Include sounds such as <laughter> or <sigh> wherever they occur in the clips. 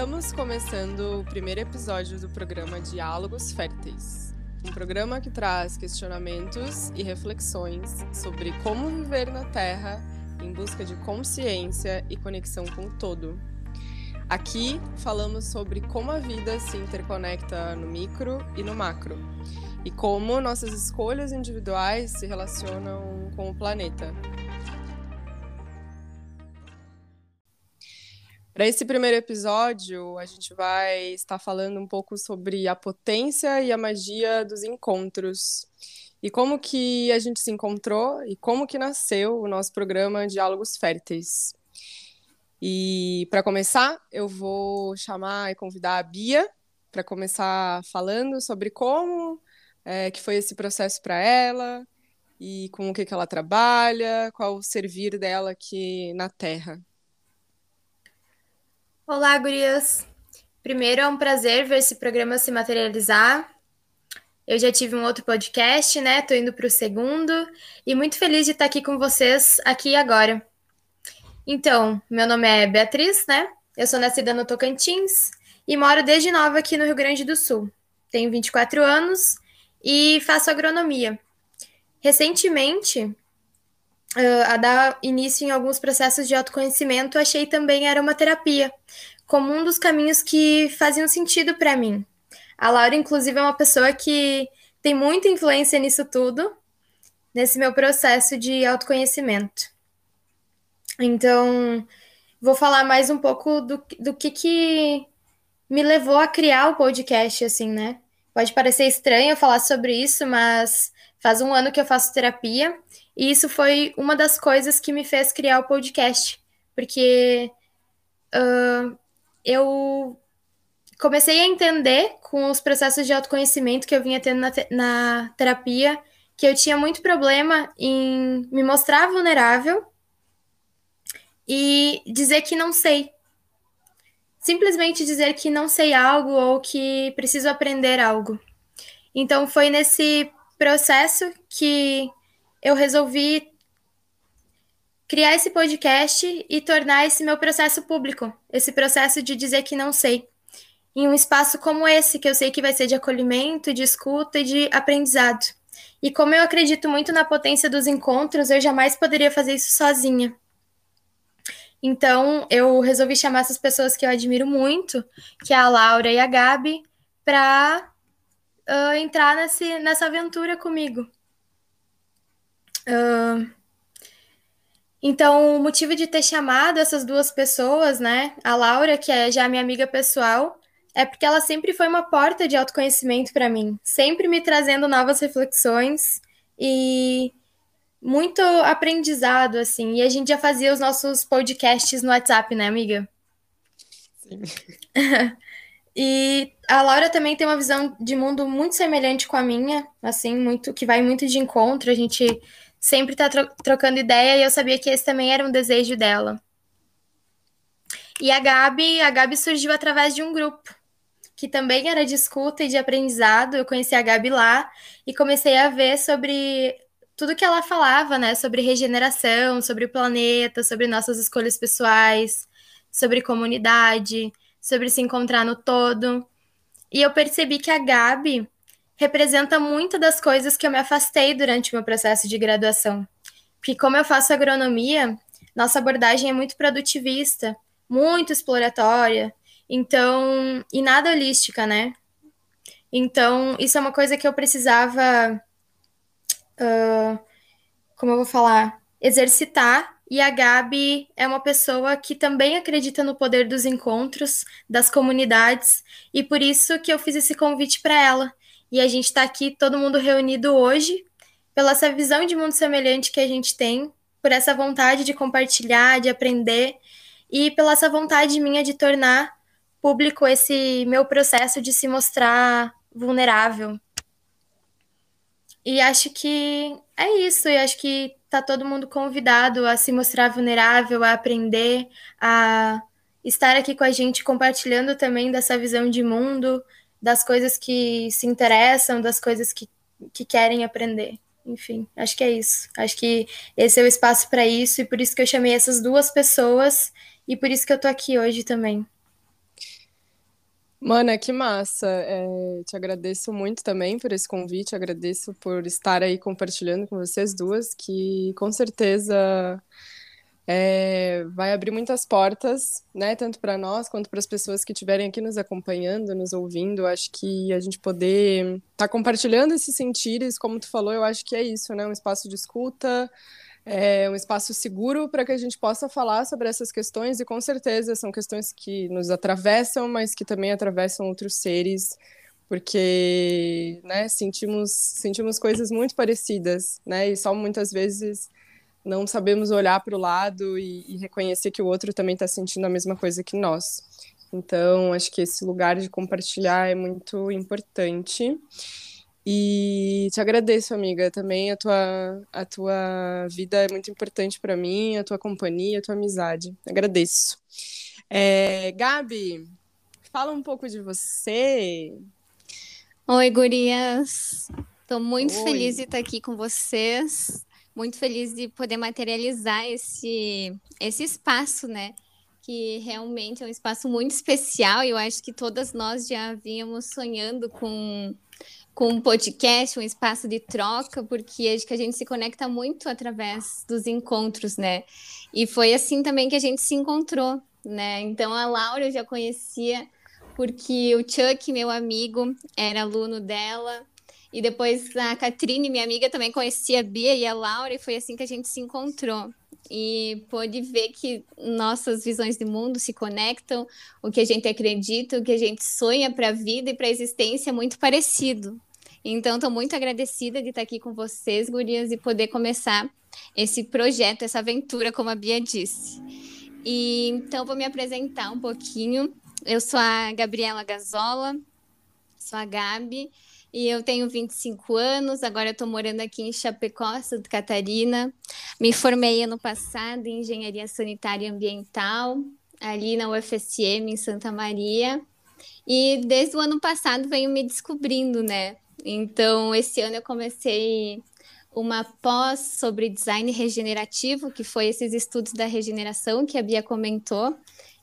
Estamos começando o primeiro episódio do programa Diálogos Férteis, um programa que traz questionamentos e reflexões sobre como viver na Terra em busca de consciência e conexão com o todo. Aqui falamos sobre como a vida se interconecta no micro e no macro, e como nossas escolhas individuais se relacionam com o planeta. Para esse primeiro episódio, a gente vai estar falando um pouco sobre a potência e a magia dos encontros. E como que a gente se encontrou e como que nasceu o nosso programa Diálogos Férteis. E para começar, eu vou chamar e convidar a Bia para começar falando sobre como é, que foi esse processo para ela e com o que, que ela trabalha, qual o servir dela aqui na Terra. Olá, gurias! Primeiro, é um prazer ver esse programa se materializar. Eu já tive um outro podcast, né? Tô indo para o segundo e muito feliz de estar aqui com vocês aqui agora. Então, meu nome é Beatriz, né? Eu sou nascida no Tocantins e moro desde nova aqui no Rio Grande do Sul. Tenho 24 anos e faço agronomia. Recentemente, uh, a dar início em alguns processos de autoconhecimento, achei também era uma terapia, como um dos caminhos que faziam sentido para mim. A Laura, inclusive, é uma pessoa que tem muita influência nisso tudo, nesse meu processo de autoconhecimento. Então, vou falar mais um pouco do, do que, que me levou a criar o podcast, assim, né? Pode parecer estranho falar sobre isso, mas faz um ano que eu faço terapia e isso foi uma das coisas que me fez criar o podcast, porque uh, eu comecei a entender com os processos de autoconhecimento que eu vinha tendo na, te na terapia que eu tinha muito problema em me mostrar vulnerável e dizer que não sei. Simplesmente dizer que não sei algo ou que preciso aprender algo. Então foi nesse processo que eu resolvi criar esse podcast e tornar esse meu processo público, esse processo de dizer que não sei, em um espaço como esse, que eu sei que vai ser de acolhimento, de escuta e de aprendizado. E como eu acredito muito na potência dos encontros, eu jamais poderia fazer isso sozinha. Então, eu resolvi chamar essas pessoas que eu admiro muito, que é a Laura e a Gabi, para uh, entrar nesse, nessa aventura comigo. Uh, então, o motivo de ter chamado essas duas pessoas, né, a Laura, que é já minha amiga pessoal, é porque ela sempre foi uma porta de autoconhecimento para mim, sempre me trazendo novas reflexões e muito aprendizado, assim. E a gente já fazia os nossos podcasts no WhatsApp, né, amiga? Sim. <laughs> e a Laura também tem uma visão de mundo muito semelhante com a minha, assim, muito que vai muito de encontro. A gente sempre tá tro trocando ideia e eu sabia que esse também era um desejo dela. E a Gabi, a Gabi surgiu através de um grupo que também era de escuta e de aprendizado. Eu conheci a Gabi lá e comecei a ver sobre tudo que ela falava, né, sobre regeneração, sobre o planeta, sobre nossas escolhas pessoais, sobre comunidade, sobre se encontrar no todo. E eu percebi que a Gabi representa muito das coisas que eu me afastei durante o meu processo de graduação. Porque como eu faço agronomia, nossa abordagem é muito produtivista, muito exploratória, então, e nada holística, né? Então, isso é uma coisa que eu precisava, uh, como eu vou falar, exercitar. E a Gabi é uma pessoa que também acredita no poder dos encontros, das comunidades, e por isso que eu fiz esse convite para ela, e a gente está aqui, todo mundo reunido hoje, pela essa visão de mundo semelhante que a gente tem, por essa vontade de compartilhar, de aprender, e pela essa vontade minha de tornar público esse meu processo de se mostrar vulnerável. E acho que é isso, e acho que tá todo mundo convidado a se mostrar vulnerável, a aprender, a estar aqui com a gente compartilhando também dessa visão de mundo, das coisas que se interessam, das coisas que, que querem aprender. Enfim, acho que é isso. Acho que esse é o espaço para isso e por isso que eu chamei essas duas pessoas e por isso que eu tô aqui hoje também. Mana, que massa! É, te agradeço muito também por esse convite, agradeço por estar aí compartilhando com vocês duas, que com certeza é, vai abrir muitas portas, né? Tanto para nós quanto para as pessoas que estiverem aqui nos acompanhando, nos ouvindo. Acho que a gente poder estar tá compartilhando esses sentires, como tu falou, eu acho que é isso, né? Um espaço de escuta é um espaço seguro para que a gente possa falar sobre essas questões, e com certeza são questões que nos atravessam, mas que também atravessam outros seres, porque né, sentimos, sentimos coisas muito parecidas, né, e só muitas vezes não sabemos olhar para o lado e, e reconhecer que o outro também está sentindo a mesma coisa que nós. Então, acho que esse lugar de compartilhar é muito importante. E te agradeço, amiga. Também a tua, a tua vida é muito importante para mim, a tua companhia, a tua amizade. Agradeço. É, Gabi, fala um pouco de você. Oi, gurias. Estou muito Oi. feliz de estar aqui com vocês. Muito feliz de poder materializar esse, esse espaço, né? Que realmente é um espaço muito especial. Eu acho que todas nós já vínhamos sonhando com com um podcast, um espaço de troca, porque acho que a gente se conecta muito através dos encontros, né? E foi assim também que a gente se encontrou, né? Então a Laura eu já conhecia porque o Chuck, meu amigo, era aluno dela. E depois a Catrine, minha amiga, também conhecia a Bia e a Laura, e foi assim que a gente se encontrou. E pôde ver que nossas visões de mundo se conectam, o que a gente acredita, o que a gente sonha para a vida e para a existência é muito parecido. Então, estou muito agradecida de estar aqui com vocês, gurias, e poder começar esse projeto, essa aventura, como a Bia disse. E então, vou me apresentar um pouquinho. Eu sou a Gabriela Gazola, sou a Gabi, e eu tenho 25 anos, agora estou morando aqui em Chapecó, Santa Catarina. Me formei ano passado em Engenharia Sanitária e Ambiental, ali na UFSM, em Santa Maria. E desde o ano passado venho me descobrindo, né? Então, esse ano eu comecei uma pós sobre design regenerativo, que foi esses estudos da regeneração que a Bia comentou.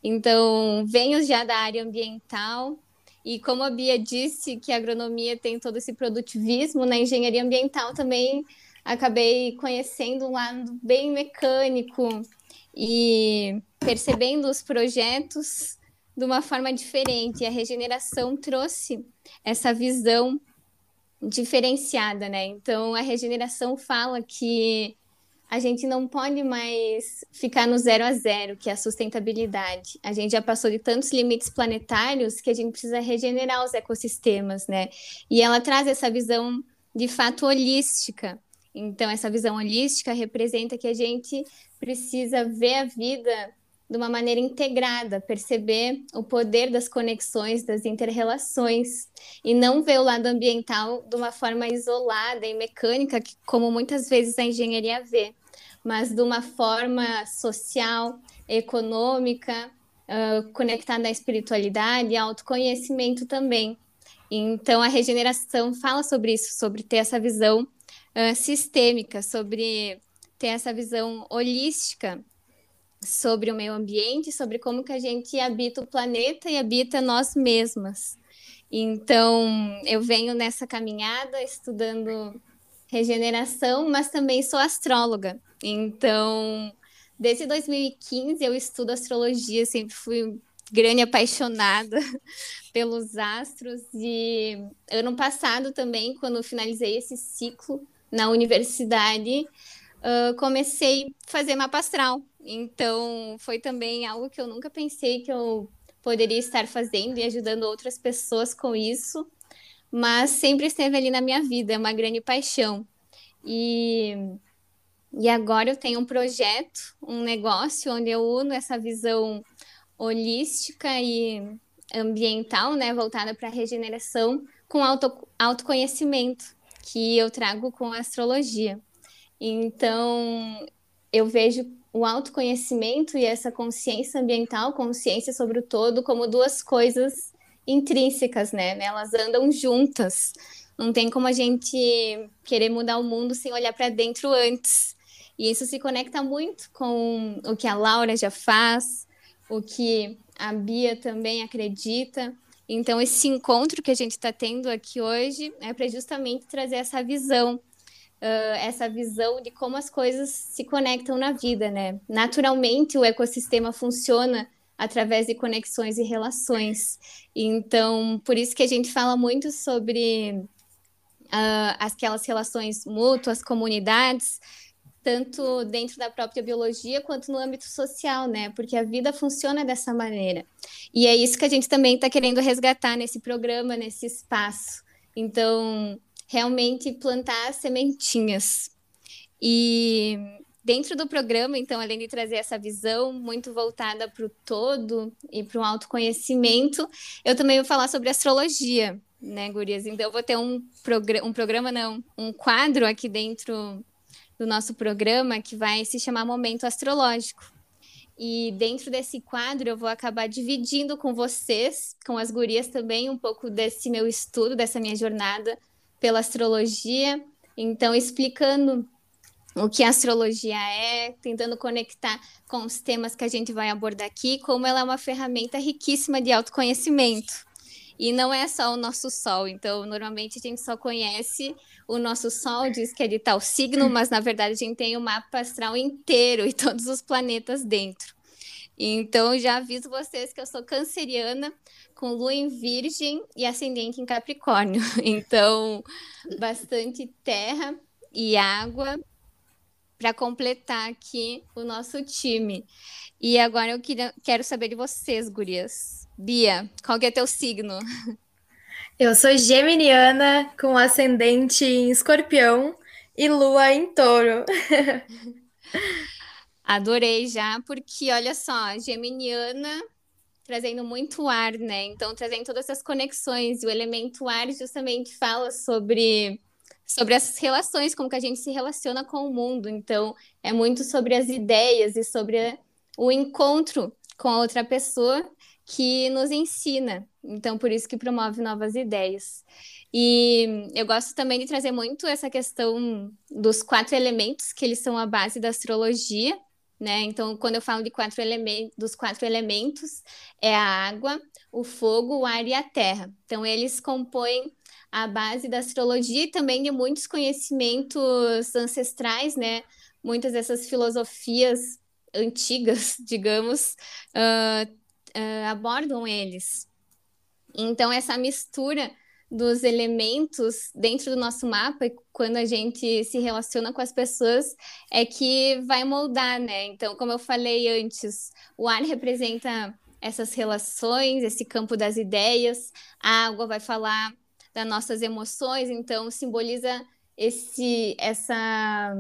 Então, venho já da área ambiental. E como a Bia disse que a agronomia tem todo esse produtivismo, na engenharia ambiental também acabei conhecendo um lado bem mecânico e percebendo os projetos de uma forma diferente. E a regeneração trouxe essa visão diferenciada, né? Então a regeneração fala que a gente não pode mais ficar no zero a zero, que é a sustentabilidade. A gente já passou de tantos limites planetários que a gente precisa regenerar os ecossistemas, né? E ela traz essa visão de fato holística. Então, essa visão holística representa que a gente precisa ver a vida de uma maneira integrada, perceber o poder das conexões, das interrelações, e não ver o lado ambiental de uma forma isolada e mecânica, como muitas vezes a engenharia vê, mas de uma forma social, econômica, uh, conectada à espiritualidade e autoconhecimento também. Então, a regeneração fala sobre isso, sobre ter essa visão uh, sistêmica, sobre ter essa visão holística sobre o meio ambiente, sobre como que a gente habita o planeta e habita nós mesmas. Então, eu venho nessa caminhada estudando regeneração, mas também sou astróloga. Então, desde 2015 eu estudo astrologia, sempre fui grande apaixonada <laughs> pelos astros e ano passado também, quando finalizei esse ciclo na universidade, uh, comecei a fazer mapa astral. Então, foi também algo que eu nunca pensei que eu poderia estar fazendo e ajudando outras pessoas com isso, mas sempre esteve ali na minha vida, é uma grande paixão. E, e agora eu tenho um projeto, um negócio onde eu uno essa visão holística e ambiental, né, voltada para a regeneração, com auto, autoconhecimento, que eu trago com a astrologia. Então, eu vejo o autoconhecimento e essa consciência ambiental, consciência sobre o todo, como duas coisas intrínsecas, né? Elas andam juntas. Não tem como a gente querer mudar o mundo sem olhar para dentro antes. E isso se conecta muito com o que a Laura já faz, o que a Bia também acredita. Então, esse encontro que a gente está tendo aqui hoje é para justamente trazer essa visão, uh, essa visão de como as coisas se conectam na vida, né? Naturalmente, o ecossistema funciona através de conexões e relações. Então, por isso que a gente fala muito sobre uh, aquelas relações mútuas, comunidades, tanto dentro da própria biologia quanto no âmbito social, né? Porque a vida funciona dessa maneira. E é isso que a gente também está querendo resgatar nesse programa, nesse espaço. Então, realmente plantar sementinhas. E dentro do programa, então, além de trazer essa visão muito voltada para o todo e para o autoconhecimento, eu também vou falar sobre astrologia, né, Gurias? Então, eu vou ter um, progr um programa, não, um quadro aqui dentro do nosso programa que vai se chamar Momento Astrológico. E dentro desse quadro eu vou acabar dividindo com vocês, com as gurias também, um pouco desse meu estudo, dessa minha jornada pela astrologia. Então, explicando o que a astrologia é, tentando conectar com os temas que a gente vai abordar aqui, como ela é uma ferramenta riquíssima de autoconhecimento. E não é só o nosso Sol. Então, normalmente a gente só conhece o nosso Sol, diz que é de tal signo, mas na verdade a gente tem o mapa astral inteiro e <laughs> todos os planetas dentro. Então, já aviso vocês que eu sou canceriana, com lua em Virgem e ascendente em Capricórnio. <laughs> Então, bastante terra e água para completar aqui o nosso time. E agora eu queria, quero saber de vocês, gurias. Bia, qual que é teu signo? Eu sou geminiana com ascendente em escorpião e lua em touro. <laughs> Adorei já, porque olha só, geminiana trazendo muito ar, né? Então, trazendo todas essas conexões. E o elemento ar justamente fala sobre, sobre essas relações, como que a gente se relaciona com o mundo. Então, é muito sobre as ideias e sobre o encontro com a outra pessoa que nos ensina. Então, por isso que promove novas ideias. E eu gosto também de trazer muito essa questão dos quatro elementos, que eles são a base da astrologia, né? Então, quando eu falo de quatro dos quatro elementos, é a água, o fogo, o ar e a terra. Então, eles compõem a base da astrologia e também de muitos conhecimentos ancestrais, né? Muitas dessas filosofias antigas, <laughs> digamos, uh, uh, abordam eles. Então, essa mistura dos elementos dentro do nosso mapa, quando a gente se relaciona com as pessoas, é que vai moldar, né? Então, como eu falei antes, o ar representa essas relações, esse campo das ideias, a água vai falar das nossas emoções, então simboliza esse essa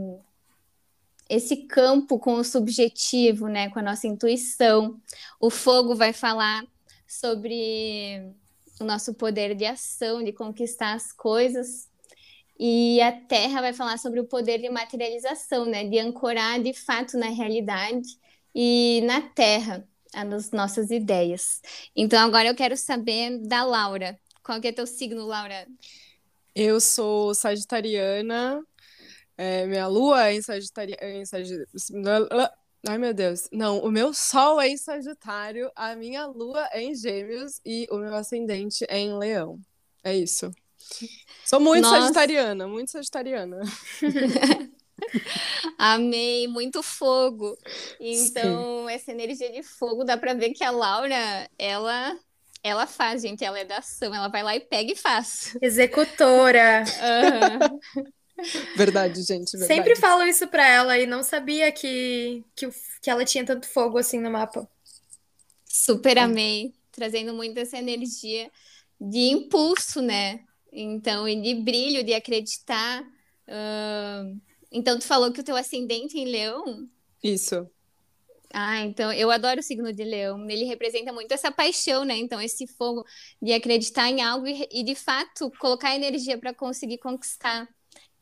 esse campo com o subjetivo, né, com a nossa intuição. O fogo vai falar sobre o nosso poder de ação, de conquistar as coisas. E a terra vai falar sobre o poder de materialização, né, de ancorar de fato na realidade e na terra as nossas ideias. Então agora eu quero saber da Laura. Qual que é teu signo, Laura? Eu sou sagitariana, é, minha lua é em Sagitário. Ai, meu Deus. Não, o meu sol é em Sagitário, a minha lua é em Gêmeos e o meu ascendente é em Leão. É isso. Sou muito Nossa. sagitariana, muito sagitariana. <laughs> Amei, muito fogo. Então, Sim. essa energia de fogo dá para ver que a Laura, ela ela faz, gente, ela é da ação, ela vai lá e pega e faz. Executora. Uhum. Verdade, gente. <laughs> Verdade. Sempre falo isso pra ela e não sabia que, que, que ela tinha tanto fogo assim no mapa. Super é. amei, trazendo muito essa energia de impulso, né? Então, e de brilho, de acreditar. Uh... Então, tu falou que o teu ascendente em leão? Isso. Ah, então eu adoro o signo de leão. Ele representa muito essa paixão, né? Então, esse fogo de acreditar em algo e, e de fato colocar energia para conseguir conquistar.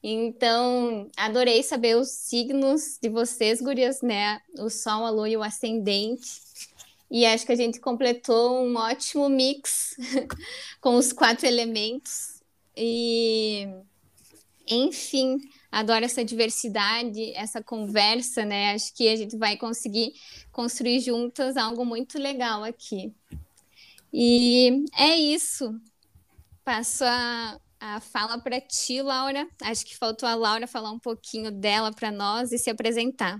Então, adorei saber os signos de vocês, gurias, né? O Sol, a Lua e o Ascendente. E acho que a gente completou um ótimo mix <laughs> com os quatro elementos. E, enfim, adoro essa diversidade, essa conversa, né? Acho que a gente vai conseguir construir juntas algo muito legal aqui. E é isso. Passo a, a fala para ti, Laura. Acho que faltou a Laura falar um pouquinho dela para nós e se apresentar.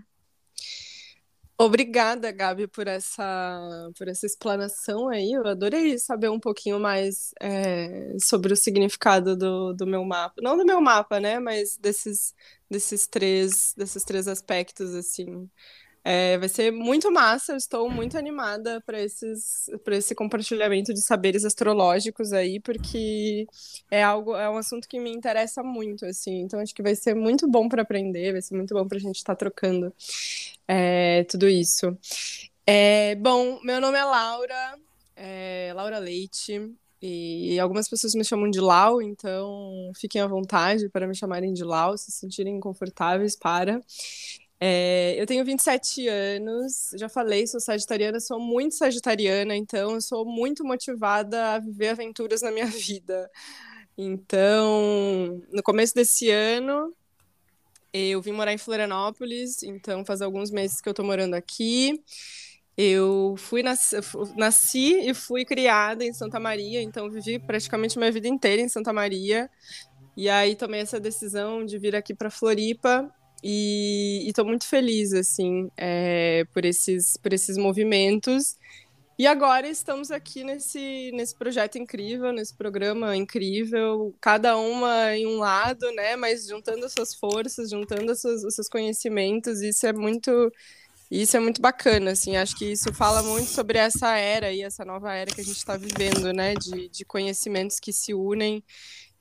Obrigada, Gabi, por essa, por essa explanação aí. Eu adorei saber um pouquinho mais é, sobre o significado do, do meu mapa. Não do meu mapa, né? Mas desses, desses, três, desses três aspectos, assim. É, vai ser muito massa, eu estou muito animada para esses para esse compartilhamento de saberes astrológicos aí, porque é algo é um assunto que me interessa muito, assim. Então acho que vai ser muito bom para aprender, vai ser muito bom para a gente estar tá trocando é, tudo isso. É, bom, meu nome é Laura, é, Laura Leite. E algumas pessoas me chamam de Lau, então fiquem à vontade para me chamarem de Lau, se sentirem confortáveis para. É, eu tenho 27 anos, já falei, sou sagitariana, sou muito sagitariana, então eu sou muito motivada a viver aventuras na minha <laughs> vida. Então, no começo desse ano, eu vim morar em Florianópolis, então faz alguns meses que eu tô morando aqui. Eu fui nasci, nasci e fui criada em Santa Maria, então vivi praticamente minha vida inteira em Santa Maria. E aí tomei essa decisão de vir aqui para Floripa e estou muito feliz, assim, é, por, esses, por esses movimentos. E agora estamos aqui nesse, nesse projeto incrível, nesse programa incrível, cada uma em um lado, né? Mas juntando as suas forças, juntando as suas, os seus conhecimentos, isso é muito. Isso é muito bacana, assim, acho que isso fala muito sobre essa era e essa nova era que a gente está vivendo, né, de, de conhecimentos que se unem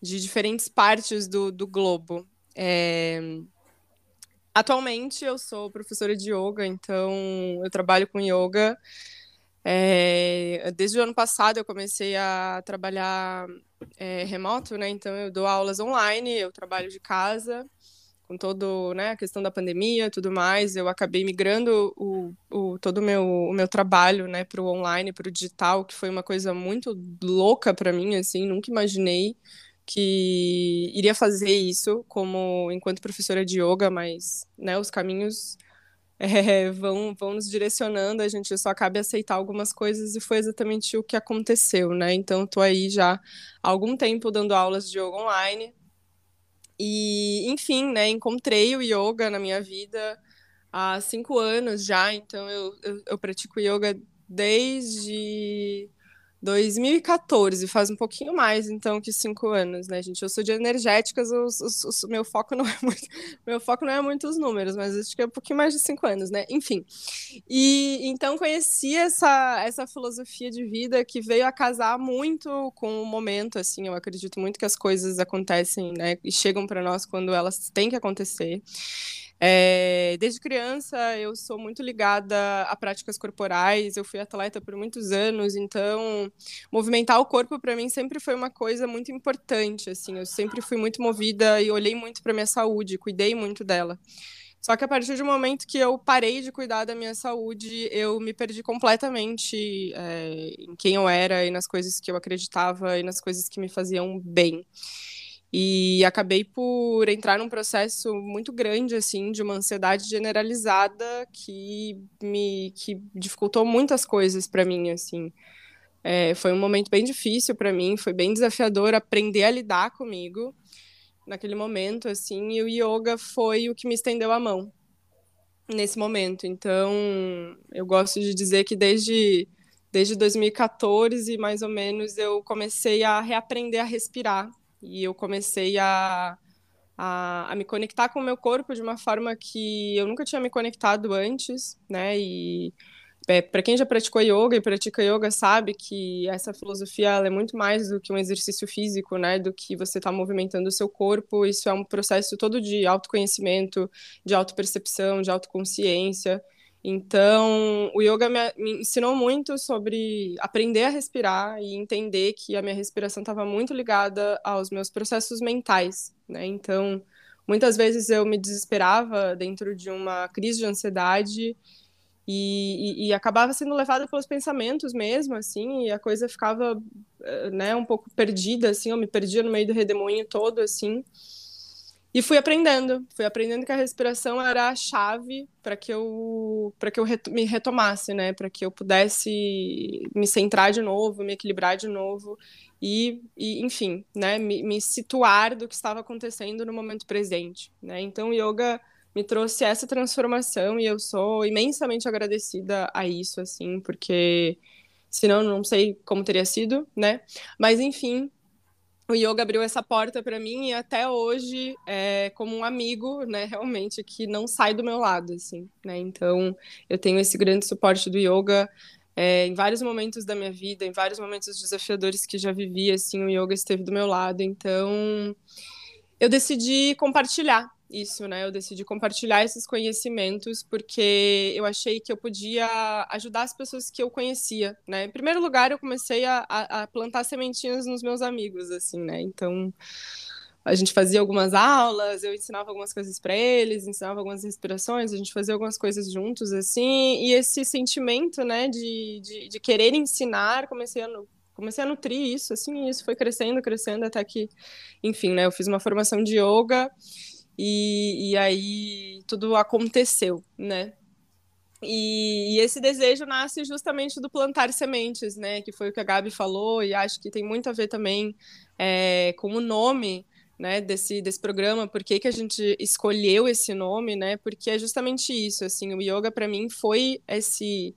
de diferentes partes do, do globo. É, Atualmente eu sou professora de yoga, então eu trabalho com yoga. É, desde o ano passado eu comecei a trabalhar é, remoto, né? Então eu dou aulas online, eu trabalho de casa, com todo, né, a questão da pandemia, tudo mais. Eu acabei migrando o, o todo o meu, o meu trabalho, né, para o online, para o digital, que foi uma coisa muito louca para mim, assim, nunca imaginei que iria fazer isso como enquanto professora de yoga, mas né, os caminhos é, <laughs> vão, vão nos direcionando, a gente só cabe aceitar algumas coisas e foi exatamente o que aconteceu, né? Então, estou aí já há algum tempo dando aulas de yoga online e, enfim, né, encontrei o yoga na minha vida há cinco anos já, então eu, eu, eu pratico yoga desde 2014, faz um pouquinho mais, então, que cinco anos, né, gente? Eu sou de energéticas, o meu foco não <laughs> é muito, meu foco não é muito os números, mas acho que é um pouquinho mais de cinco anos, né? Enfim. E então conheci essa, essa filosofia de vida que veio a casar muito com o momento, assim. Eu acredito muito que as coisas acontecem, né? E chegam para nós quando elas têm que acontecer. É, desde criança eu sou muito ligada a práticas corporais, eu fui atleta por muitos anos, então movimentar o corpo para mim sempre foi uma coisa muito importante, assim, eu sempre fui muito movida e olhei muito para minha saúde, cuidei muito dela. Só que a partir do momento que eu parei de cuidar da minha saúde, eu me perdi completamente é, em quem eu era e nas coisas que eu acreditava e nas coisas que me faziam bem. E acabei por entrar num processo muito grande, assim, de uma ansiedade generalizada que me que dificultou muitas coisas para mim, assim. É, foi um momento bem difícil para mim, foi bem desafiador aprender a lidar comigo naquele momento, assim, e o yoga foi o que me estendeu a mão nesse momento. Então, eu gosto de dizer que desde desde 2014, mais ou menos, eu comecei a reaprender a respirar e eu comecei a, a, a, me conectar com o meu corpo de uma forma que eu nunca tinha me conectado antes, né? E é, para quem já praticou yoga e pratica yoga sabe que essa filosofia é muito mais do que um exercício físico, né? Do que você está movimentando o seu corpo. Isso é um processo todo de autoconhecimento, de autopercepção, de autoconsciência. Então, o yoga me, me, ensinou muito sobre aprender a respirar e entender que a minha respiração estava muito ligada aos meus processos mentais, né? Então, muitas vezes eu me desesperava dentro de uma crise de ansiedade e, e, e acabava sendo levada pelos pensamentos mesmo, assim, e a coisa ficava, eh, né, um pouco perdida, assim, eu me perdia no meio do redemoinho todo, assim. E fui aprendendo, fui aprendendo que a respiração era a chave para que eu para que eu me retomasse, né, para que eu pudesse me centrar de novo, me equilibrar de novo e, e enfim, né, me, me, situar do que estava acontecendo no momento presente, né? Então, yoga me trouxe essa transformação e eu sou imensamente agradecida a isso, assim, porque senão não sei como teria sido, né? Mas enfim, o yoga abriu essa porta para mim e até hoje é como um amigo, né, realmente que não sai do meu lado, assim, né? Então eu tenho esse grande suporte do yoga é, em vários momentos da minha vida, em vários momentos desafiadores que já vivi, assim, o yoga esteve do meu lado. Então eu decidi compartilhar isso, né? Eu decidi compartilhar esses conhecimentos porque eu achei que eu podia ajudar as pessoas que eu conhecia, né? Em primeiro lugar, eu comecei a, a plantar sementinhas nos meus amigos, assim, né? Então, a gente fazia algumas aulas, eu ensinava algumas coisas para eles, ensinava algumas respirações, a gente fazia algumas coisas juntos, assim, e esse sentimento, né, de, de, de querer ensinar, comecei a comecei a nutrir isso, assim, e isso foi crescendo, crescendo, até que, enfim, né, eu fiz uma formação de yoga e, e aí tudo aconteceu, né? E, e, esse desejo nasce justamente do plantar sementes, né? Que foi o que a Gabi falou, e acho que tem muito a ver também é, com o nome né, desse, desse programa, por que, que a gente escolheu esse nome, né? Porque é justamente isso, assim, o yoga para mim foi esse,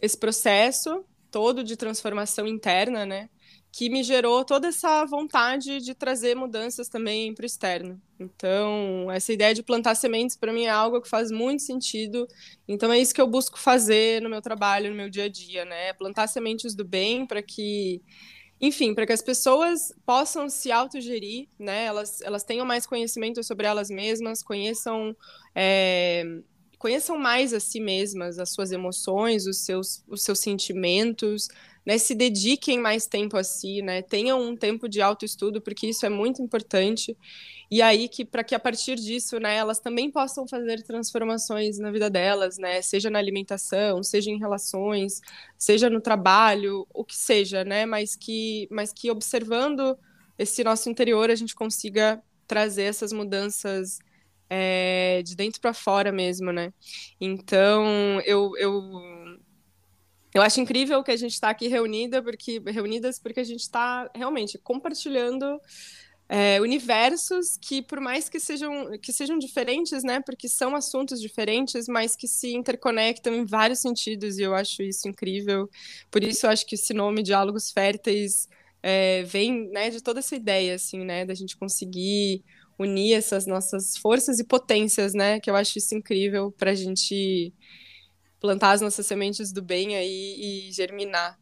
esse processo todo de transformação interna, né? Que me gerou toda essa vontade de trazer mudanças também para o externo. Então, essa ideia de plantar sementes para mim é algo que faz muito sentido. Então, é isso que eu busco fazer no meu trabalho, no meu dia a dia, né? Plantar sementes do bem para que, enfim, para que as pessoas possam se autogerir, né? Elas, elas tenham mais conhecimento sobre elas mesmas, conheçam. É, conheçam mais a si mesmas, as suas emoções, os seus, os seus sentimentos, né, se dediquem mais tempo a si, né, tenham um tempo de autoestudo, porque isso é muito importante, e aí que para que a partir disso, né, elas também possam fazer transformações na vida delas, né, seja na alimentação, seja em relações, seja no trabalho, o que seja, né, mas que, mas que observando esse nosso interior a gente consiga trazer essas mudanças é, de dentro para fora mesmo, né? Então eu, eu eu acho incrível que a gente está aqui reunida porque, reunidas porque a gente está realmente compartilhando é, universos que, por mais que sejam, que sejam diferentes, né, porque são assuntos diferentes, mas que se interconectam em vários sentidos, e eu acho isso incrível. Por isso, eu acho que esse nome, Diálogos Férteis, é, vem né, de toda essa ideia, assim, né, da gente conseguir unir essas nossas forças e potências, né, que eu acho isso incrível para a gente plantar as nossas sementes do bem aí e germinar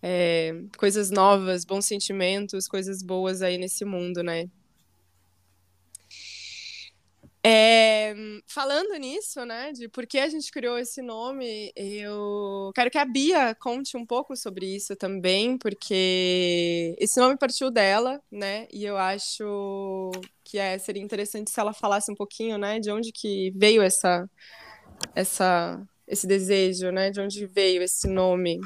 é, coisas novas, bons sentimentos, coisas boas aí nesse mundo, né? É, falando nisso, né, de por que a gente criou esse nome, eu quero que a Bia conte um pouco sobre isso também, porque esse nome partiu dela, né, e eu acho que é, seria interessante se ela falasse um pouquinho, né, de onde que veio essa, essa esse desejo, né? De onde veio esse nome?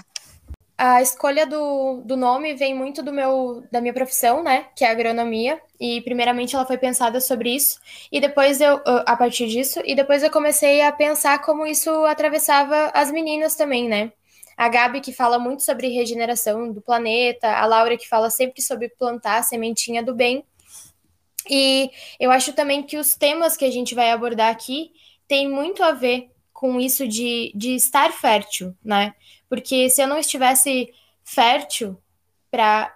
A escolha do, do nome vem muito do meu da minha profissão, né? Que é agronomia. E primeiramente ela foi pensada sobre isso. E depois eu, a partir disso, e depois eu comecei a pensar como isso atravessava as meninas também, né? A Gabi, que fala muito sobre regeneração do planeta, a Laura, que fala sempre sobre plantar a sementinha do bem. E eu acho também que os temas que a gente vai abordar aqui têm muito a ver com isso de, de estar fértil, né? Porque se eu não estivesse fértil para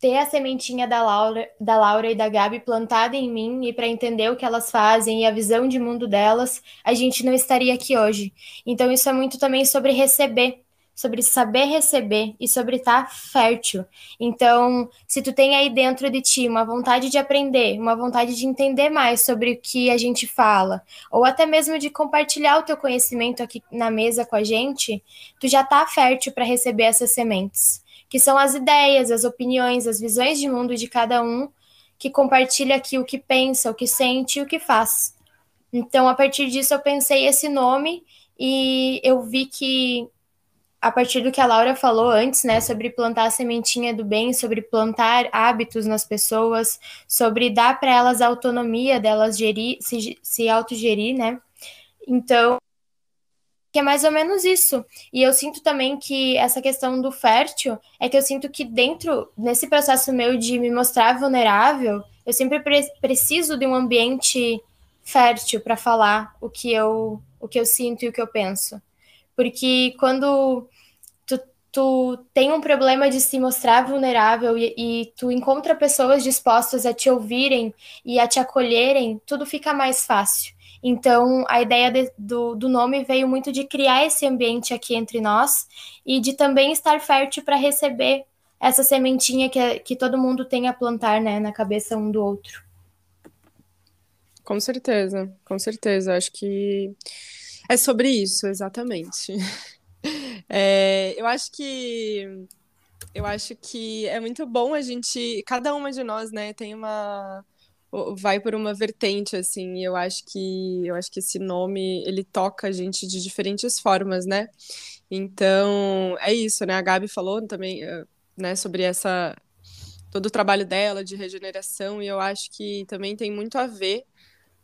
ter a sementinha da Laura, da Laura e da Gabi plantada em mim e para entender o que elas fazem e a visão de mundo delas, a gente não estaria aqui hoje. Então isso é muito também sobre receber sobre saber receber e sobre estar tá fértil. Então, se tu tem aí dentro de ti uma vontade de aprender, uma vontade de entender mais sobre o que a gente fala, ou até mesmo de compartilhar o teu conhecimento aqui na mesa com a gente, tu já tá fértil para receber essas sementes, que são as ideias, as opiniões, as visões de mundo de cada um que compartilha aqui o que pensa, o que sente e o que faz. Então, a partir disso, eu pensei esse nome e eu vi que a partir do que a Laura falou antes, né, sobre plantar a sementinha do bem, sobre plantar hábitos nas pessoas, sobre dar para elas a autonomia delas gerir, se, se autogerir, né? Então, que é mais ou menos isso. E eu sinto também que essa questão do fértil é que eu sinto que dentro, nesse processo meu de me mostrar vulnerável, eu sempre pre preciso de um ambiente fértil para falar o que eu o que eu sinto e o que eu penso. Porque quando tu, tu tem um problema de se mostrar vulnerável e, e tu encontra pessoas dispostas a te ouvirem e a te acolherem, tudo fica mais fácil. Então, a ideia de, do, do nome veio muito de criar esse ambiente aqui entre nós e de também estar fértil para receber essa sementinha que, que todo mundo tem a plantar né, na cabeça um do outro. Com certeza, com certeza. Acho que é sobre isso, exatamente. <laughs> É, eu acho que eu acho que é muito bom a gente, cada uma de nós, né, tem uma vai por uma vertente assim, e eu acho que eu acho que esse nome ele toca a gente de diferentes formas, né? Então, é isso, né? A Gabi falou também, eh, né, sobre essa todo o trabalho dela de regeneração, e eu acho que também tem muito a ver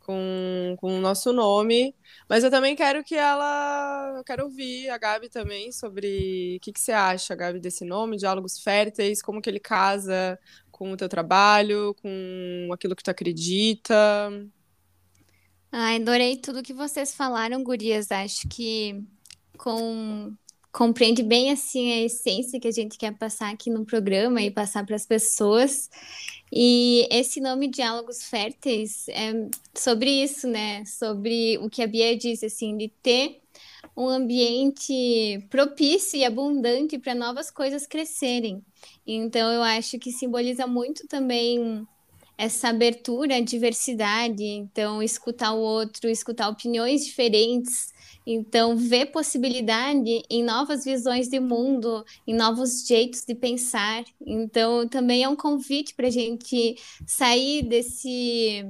com, com o nosso nome. Mas eu também quero que ela. Eu quero ouvir a Gabi também sobre o que, que você acha, Gabi, desse nome, Diálogos Férteis, como que ele casa com o teu trabalho, com aquilo que tu acredita. Ai, adorei tudo que vocês falaram, gurias. Acho que com compreende bem assim a essência que a gente quer passar aqui no programa e passar para as pessoas. E esse nome Diálogos Férteis é sobre isso, né? Sobre o que a Bia disse, assim, de ter um ambiente propício e abundante para novas coisas crescerem. Então, eu acho que simboliza muito também essa abertura à diversidade. Então, escutar o outro, escutar opiniões diferentes. Então, ver possibilidade em novas visões de mundo, em novos jeitos de pensar. Então, também é um convite para a gente sair desse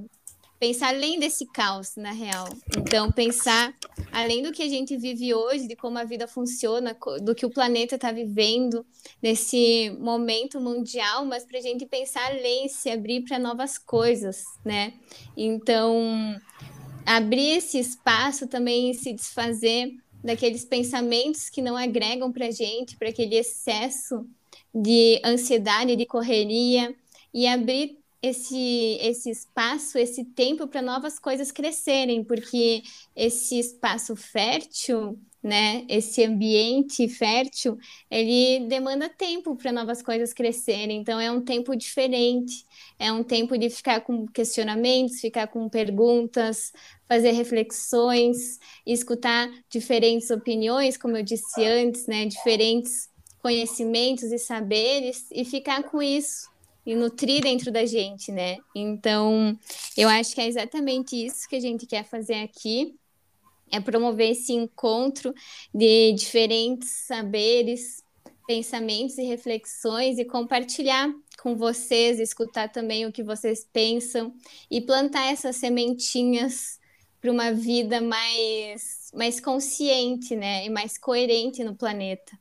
pensar além desse caos, na real. Então, pensar além do que a gente vive hoje, de como a vida funciona, do que o planeta está vivendo nesse momento mundial, mas para a gente pensar além, se abrir para novas coisas, né? Então, abrir esse espaço também, se desfazer daqueles pensamentos que não agregam para a gente, para aquele excesso de ansiedade, de correria, e abrir esse, esse espaço, esse tempo para novas coisas crescerem, porque esse espaço fértil, né, esse ambiente fértil, ele demanda tempo para novas coisas crescerem. Então é um tempo diferente, é um tempo de ficar com questionamentos, ficar com perguntas, fazer reflexões, escutar diferentes opiniões, como eu disse antes, né, diferentes conhecimentos e saberes e ficar com isso e nutrir dentro da gente, né? Então, eu acho que é exatamente isso que a gente quer fazer aqui, é promover esse encontro de diferentes saberes, pensamentos e reflexões e compartilhar com vocês, escutar também o que vocês pensam e plantar essas sementinhas para uma vida mais mais consciente, né, e mais coerente no planeta.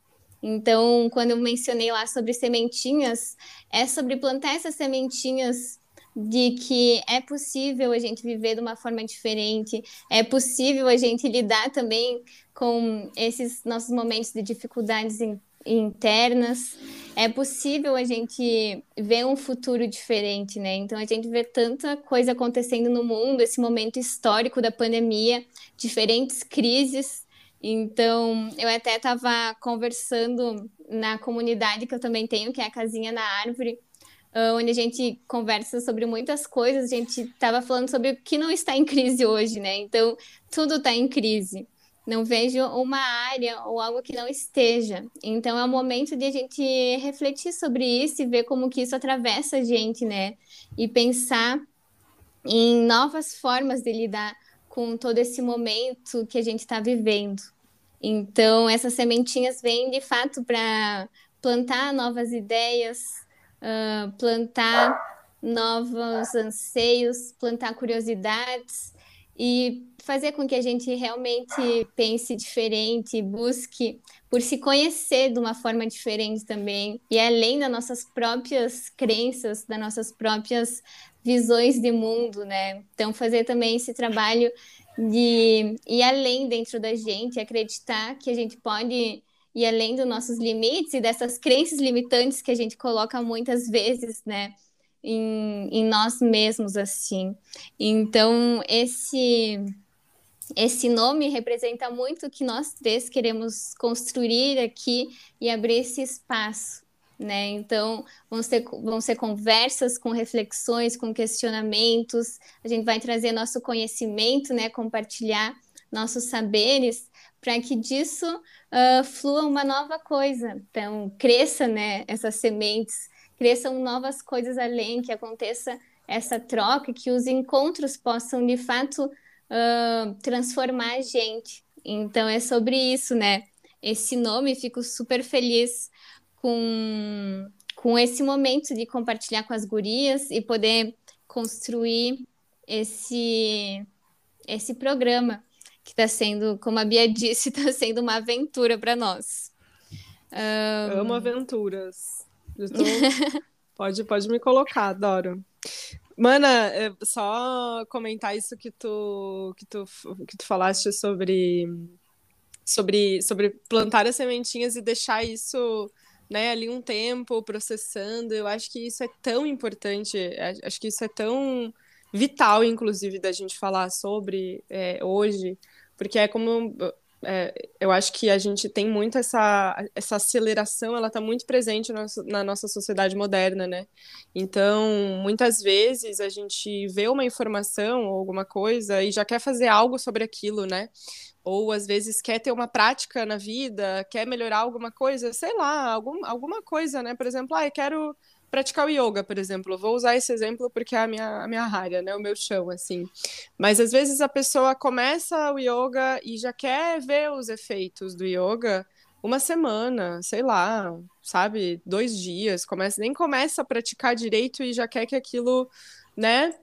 Então, quando eu mencionei lá sobre sementinhas, é sobre plantar essas sementinhas de que é possível a gente viver de uma forma diferente, é possível a gente lidar também com esses nossos momentos de dificuldades internas, é possível a gente ver um futuro diferente, né? Então a gente vê tanta coisa acontecendo no mundo, esse momento histórico da pandemia, diferentes crises então, eu até estava conversando na comunidade que eu também tenho, que é a Casinha na Árvore, ah, onde a gente conversa sobre muitas coisas. A gente estava falando sobre o que não está em crise hoje, né? Então, tudo está em crise. Não vejo uma área ou algo que não esteja. Então, é o momento de a gente refletir sobre isso e ver como que isso atravessa a gente, né? E pensar em novas formas de lidar com todo esse momento que a gente está vivendo. Então, essas sementinhas vêm de fato para plantar novas ideias, uh, plantar novos anseios, plantar curiosidades e fazer com que a gente realmente pense diferente, busque por se conhecer de uma forma diferente também, e além das nossas próprias crenças, das nossas próprias visões de mundo, né? Então, fazer também esse trabalho de ir além dentro da gente, acreditar que a gente pode ir além dos nossos limites e dessas crenças limitantes que a gente coloca muitas vezes, né? Em, em nós mesmos, assim. Então, esse esse nome representa muito o que nós três queremos construir aqui e abrir esse espaço, né? Então, vão ser, vão ser conversas com reflexões, com questionamentos, a gente vai trazer nosso conhecimento, né? Compartilhar nossos saberes para que disso uh, flua uma nova coisa. Então, cresça, né? Essas sementes, cresçam novas coisas além, que aconteça essa troca, que os encontros possam, de fato, uh, transformar a gente. Então é sobre isso, né? Esse nome, fico super feliz com, com esse momento de compartilhar com as gurias e poder construir esse, esse programa que está sendo, como a Bia <laughs> disse, está sendo uma aventura para nós. Um... Amo aventuras. Tô... <laughs> pode, pode me colocar, adoro. Mana, é, só comentar isso que tu, que tu, que tu falaste sobre, sobre, sobre plantar as sementinhas e deixar isso né, ali um tempo processando. Eu acho que isso é tão importante, acho que isso é tão vital, inclusive, da gente falar sobre é, hoje, porque é como é, eu acho que a gente tem muito essa, essa aceleração, ela está muito presente na, na, nossa sociedade moderna, né? Então, muitas vezes a gente vê uma informação ou alguma coisa e já quer fazer algo sobre aquilo, né? Ou às vezes quer ter uma prática na vida, quer melhorar alguma coisa, sei lá, algum, alguma coisa, né? Por exemplo, ah, eu quero praticar o yoga, por exemplo. Vou usar esse exemplo porque é a minha, a minha área, né? O meu chão, assim. Mas às vezes a pessoa começa o yoga e já quer ver os efeitos do yoga uma semana, sei lá, sabe? Dois dias, começa, nem começa a praticar direito e já quer que aquilo, né?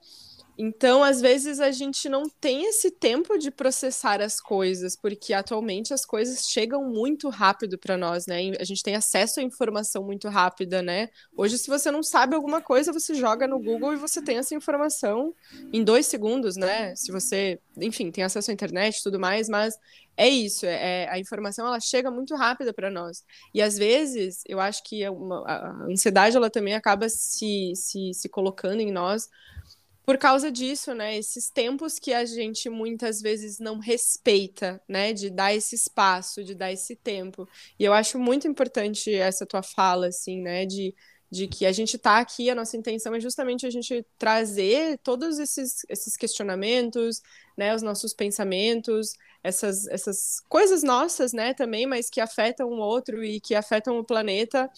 Então, às vezes, a gente não tem esse tempo de processar as coisas, porque atualmente as coisas chegam muito rápido para nós, né? A gente tem acesso à informação muito rápida, né? Hoje, se você não sabe alguma coisa, você joga no Google e você tem essa informação em dois segundos, né? Se você, enfim, tem acesso à internet e tudo mais, mas é isso, é, a informação ela chega muito rápida para nós. E às vezes, eu acho que é uma, a ansiedade ela também acaba se, se, se colocando em nós por causa disso, né? Esses tempos que a gente muitas vezes não respeita, né? De dar esse espaço, de dar esse tempo. E eu acho muito importante essa tua fala, assim, né? De, de que a gente está aqui, a nossa intenção é justamente a gente trazer todos esses, esses questionamentos, né? Os nossos pensamentos, essas, essas coisas nossas, né? Também, mas que afetam o outro e que afetam o planeta.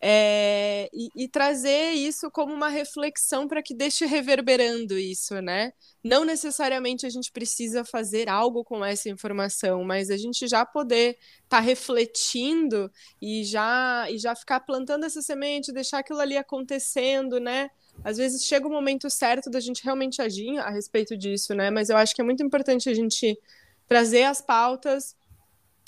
É, e, e, trazer isso como uma reflexão para que deixe reverberando isso, né? Não necessariamente a gente precisa fazer algo com essa informação, mas a gente já poder estar tá refletindo e já, e já ficar plantando essa semente, deixar aquilo ali acontecendo, né? Às vezes chega o momento certo da gente realmente agir a respeito disso, né? Mas eu acho que é muito importante a gente trazer as pautas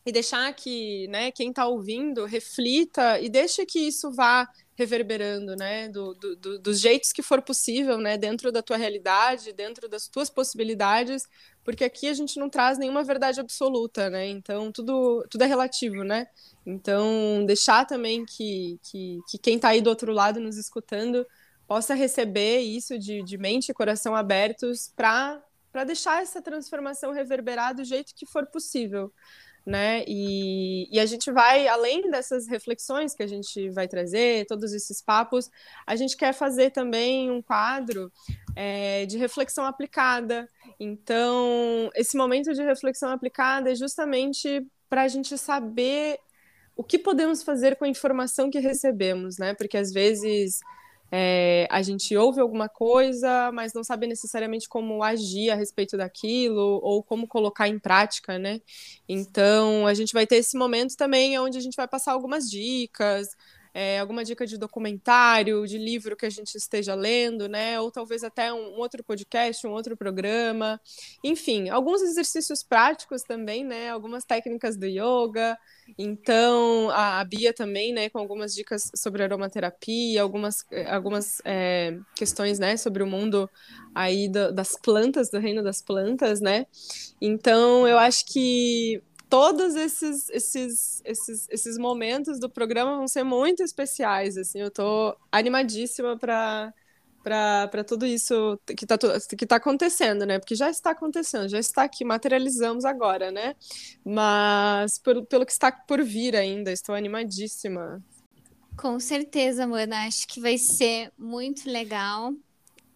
e deixar que, né, quem está ouvindo reflita e deixe que isso vá reverberando, né, do, do, do, dos jeitos que for possível, né, dentro da tua realidade, dentro das tuas possibilidades, porque aqui a gente não traz nenhuma verdade absoluta, né, então tudo, tudo é relativo, né, então deixar também que, que, que quem está aí do outro lado nos escutando possa receber isso de, de mente e coração abertos para deixar essa transformação reverberar do jeito que for possível né? E, e, a gente vai, além dessas reflexões que a gente vai trazer, todos esses papos, a gente quer fazer também um quadro é, de reflexão aplicada. Então, esse momento de reflexão aplicada é justamente para a gente saber o que podemos fazer com a informação que recebemos, né? Porque às vezes é, a gente ouve alguma coisa, mas não sabe necessariamente como agir a respeito daquilo ou como colocar em prática, né? Então, a gente vai ter esse momento também onde a gente vai passar algumas dicas, é, alguma dica de documentário, de livro que a gente esteja lendo, né? Ou talvez até um, um, outro podcast, um outro programa. Enfim, alguns exercícios práticos também, né? Algumas técnicas do yoga. Então, a, a Bia também, né? Com algumas dicas sobre aromaterapia, algumas, algumas é, questões, né? Sobre o mundo aí do, das plantas, do reino das plantas, né? Então, eu acho que todos esses, esses, esses, esses momentos do programa vão ser muito especiais, assim, eu tô animadíssima para para tudo isso que está que tá acontecendo, né? Porque já está acontecendo, já está aqui, materializamos agora, né? Mas por, pelo que está por vir ainda, estou animadíssima. Com certeza, Mana, acho que vai ser muito legal.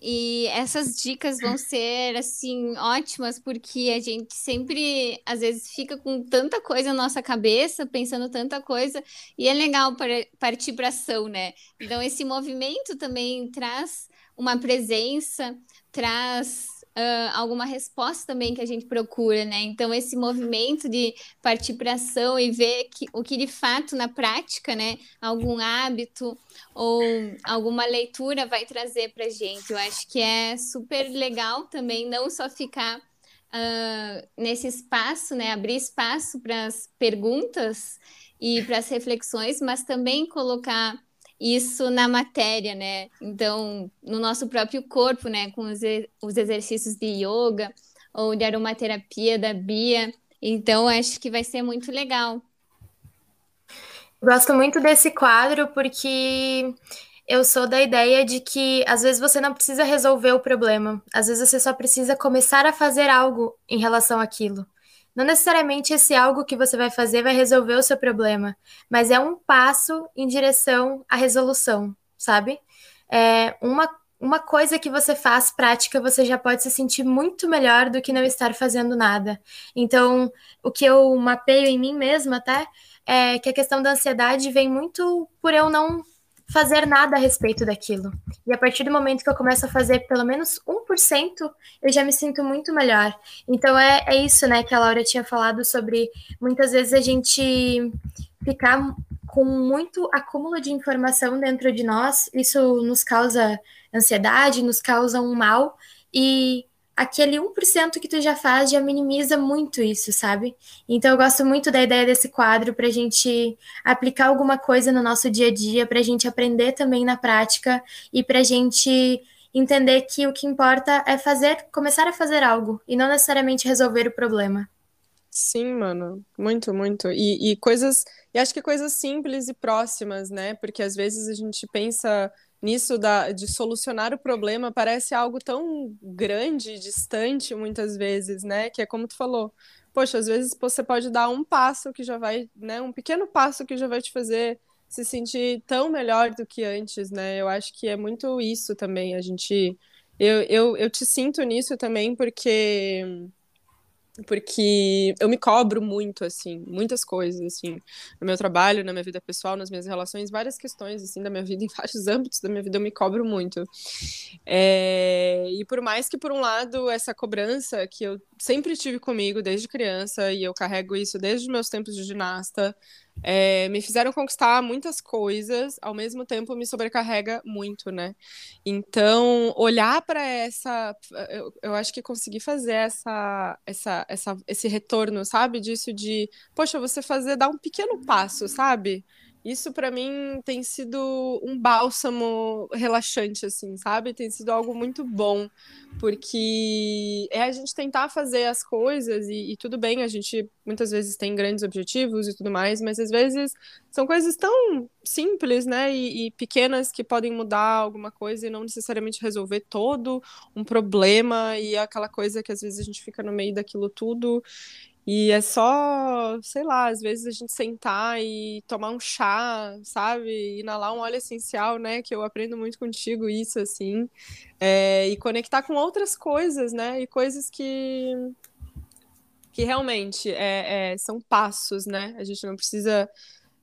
E essas dicas vão ser, assim, ótimas, porque a gente sempre, às vezes, fica com tanta coisa na nossa cabeça, pensando tanta coisa, e é legal partir para ação, né? Então, esse movimento também traz uma presença, traz uh, alguma resposta também que a gente procura, né? Então, esse movimento de partir para ação e ver que, o que de fato na prática, né, algum hábito ou alguma leitura vai trazer para a gente. Eu acho que é super legal também não só ficar uh, nesse espaço, né, abrir espaço para as perguntas e para as reflexões, mas também colocar isso na matéria, né? Então, no nosso próprio corpo, né? Com os, os exercícios de yoga ou de aromaterapia da Bia. Então, acho que vai ser muito legal. Gosto muito desse quadro porque eu sou da ideia de que às vezes você não precisa resolver o problema, às vezes você só precisa começar a fazer algo em relação àquilo. Não necessariamente esse algo que você vai fazer vai resolver o seu problema, mas é um passo em direção à resolução, sabe? É uma, uma coisa que você faz prática, você já pode se sentir muito melhor do que não estar fazendo nada. Então, o que eu mapeio em mim mesma até é que a questão da ansiedade vem muito por eu não fazer nada a respeito daquilo. E a partir do momento que eu começo a fazer pelo menos 1%, eu já me sinto muito melhor. Então é, é isso, né, que a Laura tinha falado sobre muitas vezes a gente ficar com muito acúmulo de informação dentro de nós, isso nos causa ansiedade, nos causa um mal, e aquele 1% que tu já faz já minimiza muito isso, sabe? Então eu gosto muito da ideia desse quadro para a gente aplicar alguma coisa no nosso dia a dia, para a gente aprender também na prática e para a gente entender que o que importa é fazer, começar a fazer algo e não necessariamente resolver o problema. Sim, mano, muito, muito. E, e coisas, e acho que coisas simples e próximas, né? Porque às vezes a gente pensa nisso da, de solucionar o problema parece algo tão grande, distante, muitas vezes, né? Que é como tu falou. Poxa, às vezes você pode dar um passo que já vai, né? Um pequeno passo que já vai te fazer se sentir tão melhor do que antes, né? Eu acho que é muito isso também. A gente. Eu, eu, eu te sinto nisso também, porque porque eu me cobro muito, assim, muitas coisas, assim, no meu trabalho, na minha vida pessoal, nas minhas relações, várias questões, assim, da minha vida, <laughs> em vários âmbitos da minha vida, eu me cobro muito. É... E por mais que, por um lado, essa cobrança que eu sempre tive comigo desde criança, e eu carrego isso desde meus tempos de ginasta, é, me fizeram conquistar muitas coisas, ao mesmo tempo me sobrecarrega muito, né? Então, olhar para essa. Eu, eu, acho que consegui fazer essa, essa, essa, esse retorno, sabe? Disso de, poxa, você fazer, dar um pequeno passo, sabe? Isso para mim tem sido um bálsamo relaxante, assim, sabe? Tem sido algo muito bom, porque é a gente tentar fazer as coisas e, e, tudo bem, a gente muitas vezes tem grandes objetivos e tudo mais, mas às vezes são coisas tão simples, né? E, e pequenas que podem mudar alguma coisa e não necessariamente resolver todo um problema e aquela coisa que às vezes a gente fica no meio daquilo tudo. E é só, sei lá, às vezes a gente sentar e tomar um chá, sabe? Inalar um óleo essencial, né? Que eu aprendo muito contigo isso, assim. É, e conectar com outras coisas, né? E coisas que, que realmente é, é, são passos, né? A gente não precisa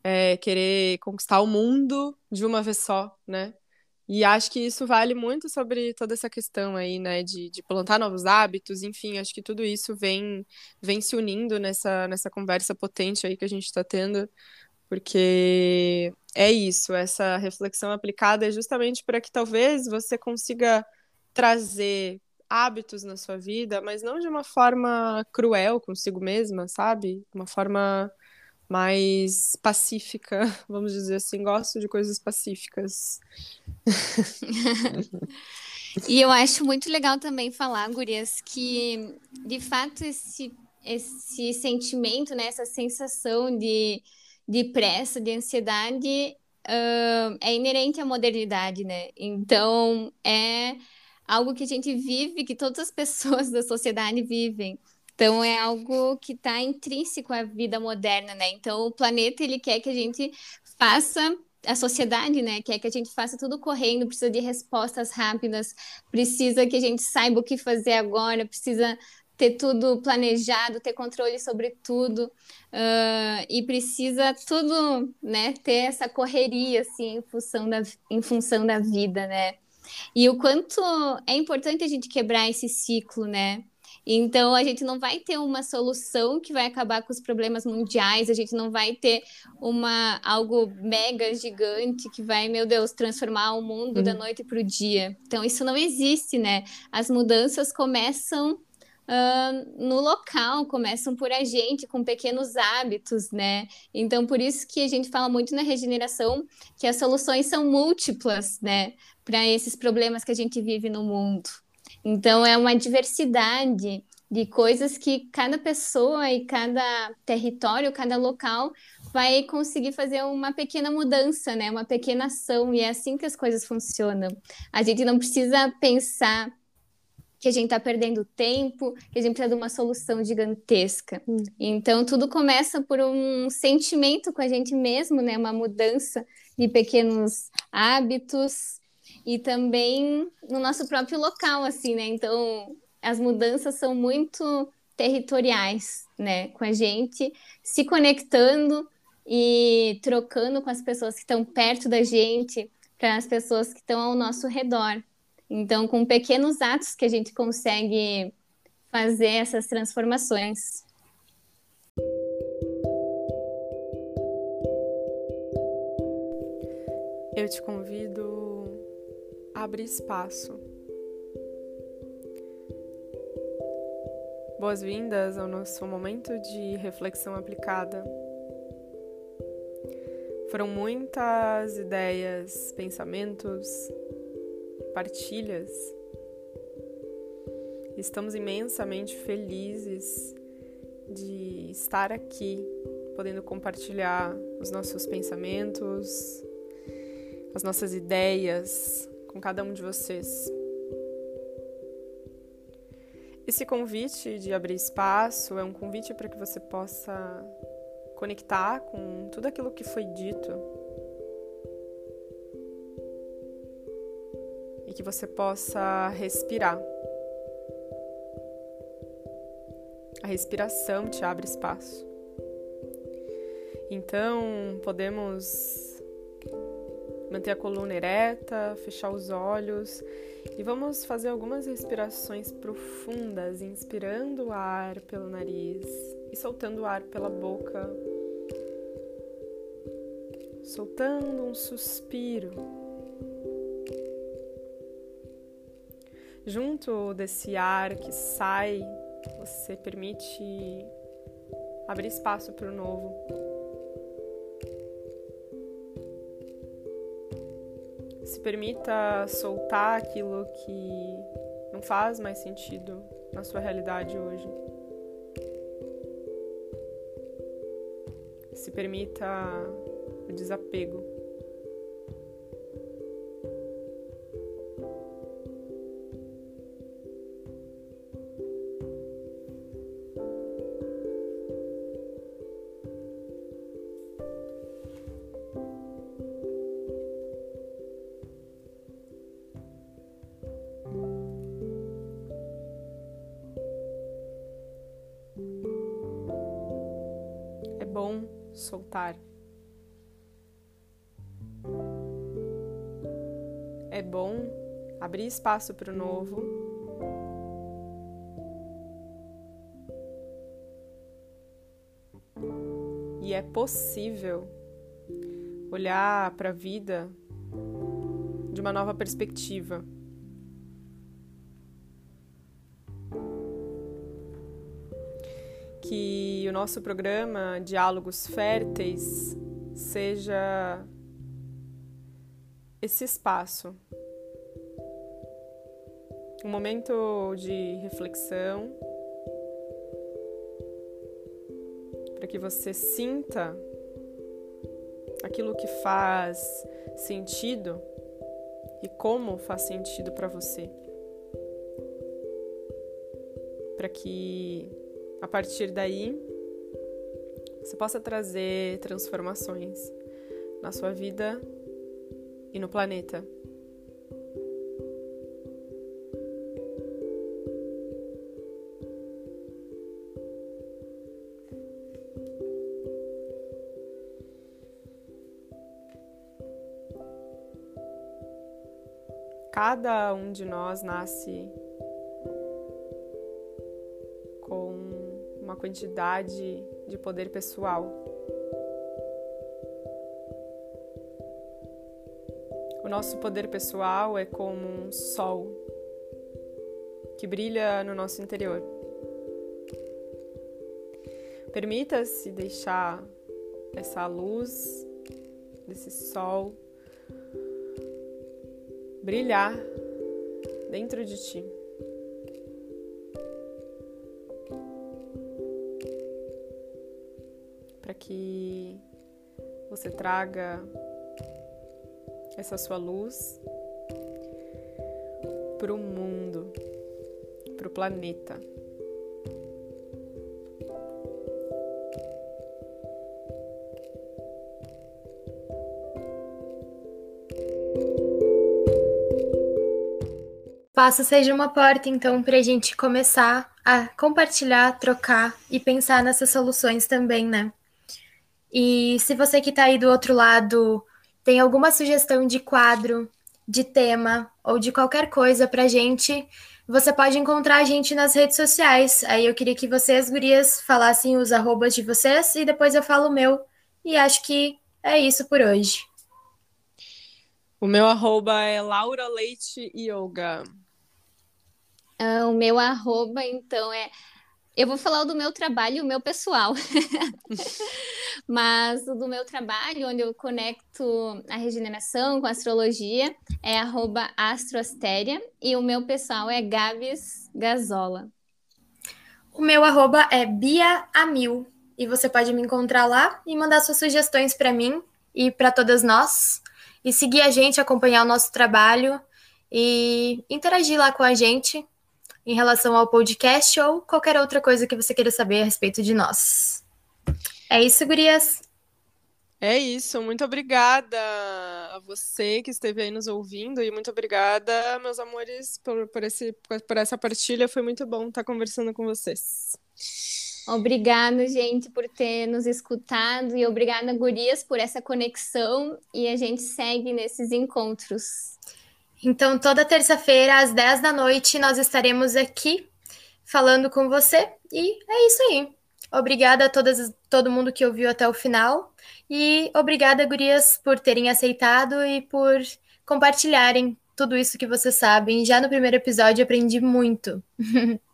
é, querer conquistar o mundo de uma vez só, né? E acho que isso vale muito sobre toda essa questão aí, né, de, de plantar novos hábitos, enfim, acho que tudo isso vem, vem se unindo nessa, nessa conversa potente aí que a gente está tendo, Porque é isso, essa reflexão aplicada é justamente para que talvez você consiga trazer hábitos na sua vida, mas não de uma forma cruel consigo mesma, sabe? Uma forma mais pacífica, <laughs> vamos dizer assim. Gosto de coisas pacíficas. <laughs> e eu acho muito legal também falar, Gurias, que de fato esse, esse sentimento, né, essa sensação de, de pressa, de ansiedade, uh, é inerente à modernidade, né? Então é algo que a gente vive, que todas as <laughs> pessoas da sociedade vivem. Então é algo que está intrínseco à vida moderna, né? Então o planeta ele quer que a gente faça a sociedade, né, quer que a gente faça tudo correndo, precisa de respostas rápidas, precisa que a gente saiba o que fazer agora, precisa ter tudo planejado, ter controle sobre tudo, uh, e precisa tudo, né, ter essa correria, assim, em função da, em função da vida, né. E o quanto é importante a gente quebrar esse ciclo, né, então, a gente não vai ter uma solução que vai acabar com os problemas mundiais, a gente não vai ter uma algo mega gigante que vai, meu Deus, transformar o mundo uhum. da noite para o dia. Então, isso não existe, né? As mudanças começam Uh, no local, começam por a gente, com pequenos hábitos, né? Então, por isso que a gente fala muito na regeneração que as soluções são múltiplas, né? Para esses problemas que a gente vive no mundo. Então, é uma diversidade de coisas que cada pessoa e cada território, cada local vai conseguir fazer uma pequena mudança, né? Uma pequena ação, e é assim que as coisas funcionam. A gente não precisa pensar que a gente está perdendo tempo, que a gente precisa de uma solução gigantesca. Hum. Então, tudo começa por um sentimento com a gente mesmo, né? Uma mudança de pequenos hábitos, e também no nosso próprio local, assim, né? Então, as mudanças são muito territoriais, né? Com a gente se conectando e trocando com as pessoas que estão perto da gente, para as pessoas que estão ao nosso redor. Então, com pequenos atos que a gente consegue fazer essas transformações. Eu te convido abre espaço. Boas-vindas ao nosso momento de reflexão aplicada. Foram muitas ideias, pensamentos, partilhas. Estamos imensamente felizes de estar aqui, podendo compartilhar os nossos pensamentos, as nossas ideias, com cada um de vocês. Esse convite de abrir espaço é um convite para que você possa conectar com tudo aquilo que foi dito e que você possa respirar. A respiração te abre espaço. Então, podemos manter a coluna ereta, fechar os olhos e vamos fazer algumas respirações profundas, inspirando o ar pelo nariz e soltando o ar pela boca, soltando um suspiro. Junto desse ar que sai, você permite abrir espaço para o novo. Se permita soltar aquilo que não faz mais sentido na sua realidade hoje. Se permita o desapego. Espaço para o novo. E é possível olhar para a vida de uma nova perspectiva. Que o nosso programa Diálogos Férteis seja esse espaço um momento de reflexão para que você sinta aquilo que faz sentido e como faz sentido para você. Para que a partir daí você possa trazer transformações na sua vida e no planeta. Cada um de nós nasce com uma quantidade de poder pessoal. O nosso poder pessoal é como um sol que brilha no nosso interior. Permita-se deixar essa luz desse sol brilhar dentro de ti. Para que você traga essa sua luz para o mundo, para o planeta. Espaço seja uma porta, então, para a gente começar a compartilhar, trocar e pensar nessas soluções também, né? E se você que está aí do outro lado tem alguma sugestão de quadro, de tema ou de qualquer coisa para a gente, você pode encontrar a gente nas redes sociais. Aí eu queria que vocês, gurias, falassem os arrobas de vocês e depois eu falo o meu. E acho que é isso por hoje. O meu arroba é Laura Leite Yoga. Uh, o meu arroba, então, é. Eu vou falar do meu trabalho e o meu pessoal. <laughs> Mas do meu trabalho, onde eu conecto a regeneração com a astrologia, é arroba astroastéria. E o meu pessoal é Gabs Gazola. O meu arroba é Bia Amil. E você pode me encontrar lá e mandar suas sugestões para mim e para todas nós. E seguir a gente, acompanhar o nosso trabalho e interagir lá com a gente em relação ao podcast ou qualquer outra coisa que você queira saber a respeito de nós. É isso, gurias. É isso, muito obrigada a você que esteve aí nos ouvindo e muito obrigada, meus amores, por, por, esse, por essa partilha. Foi muito bom estar conversando com vocês. Obrigada, gente, por ter nos escutado e obrigada, gurias, por essa conexão e a gente segue nesses encontros. Então, toda terça-feira, às 10 da noite, nós estaremos aqui falando com você. E é isso aí. Obrigada a todas, todo mundo que ouviu até o final. E obrigada, gurias, por terem aceitado e por compartilharem tudo isso que vocês sabem. Já no primeiro episódio aprendi muito. <laughs>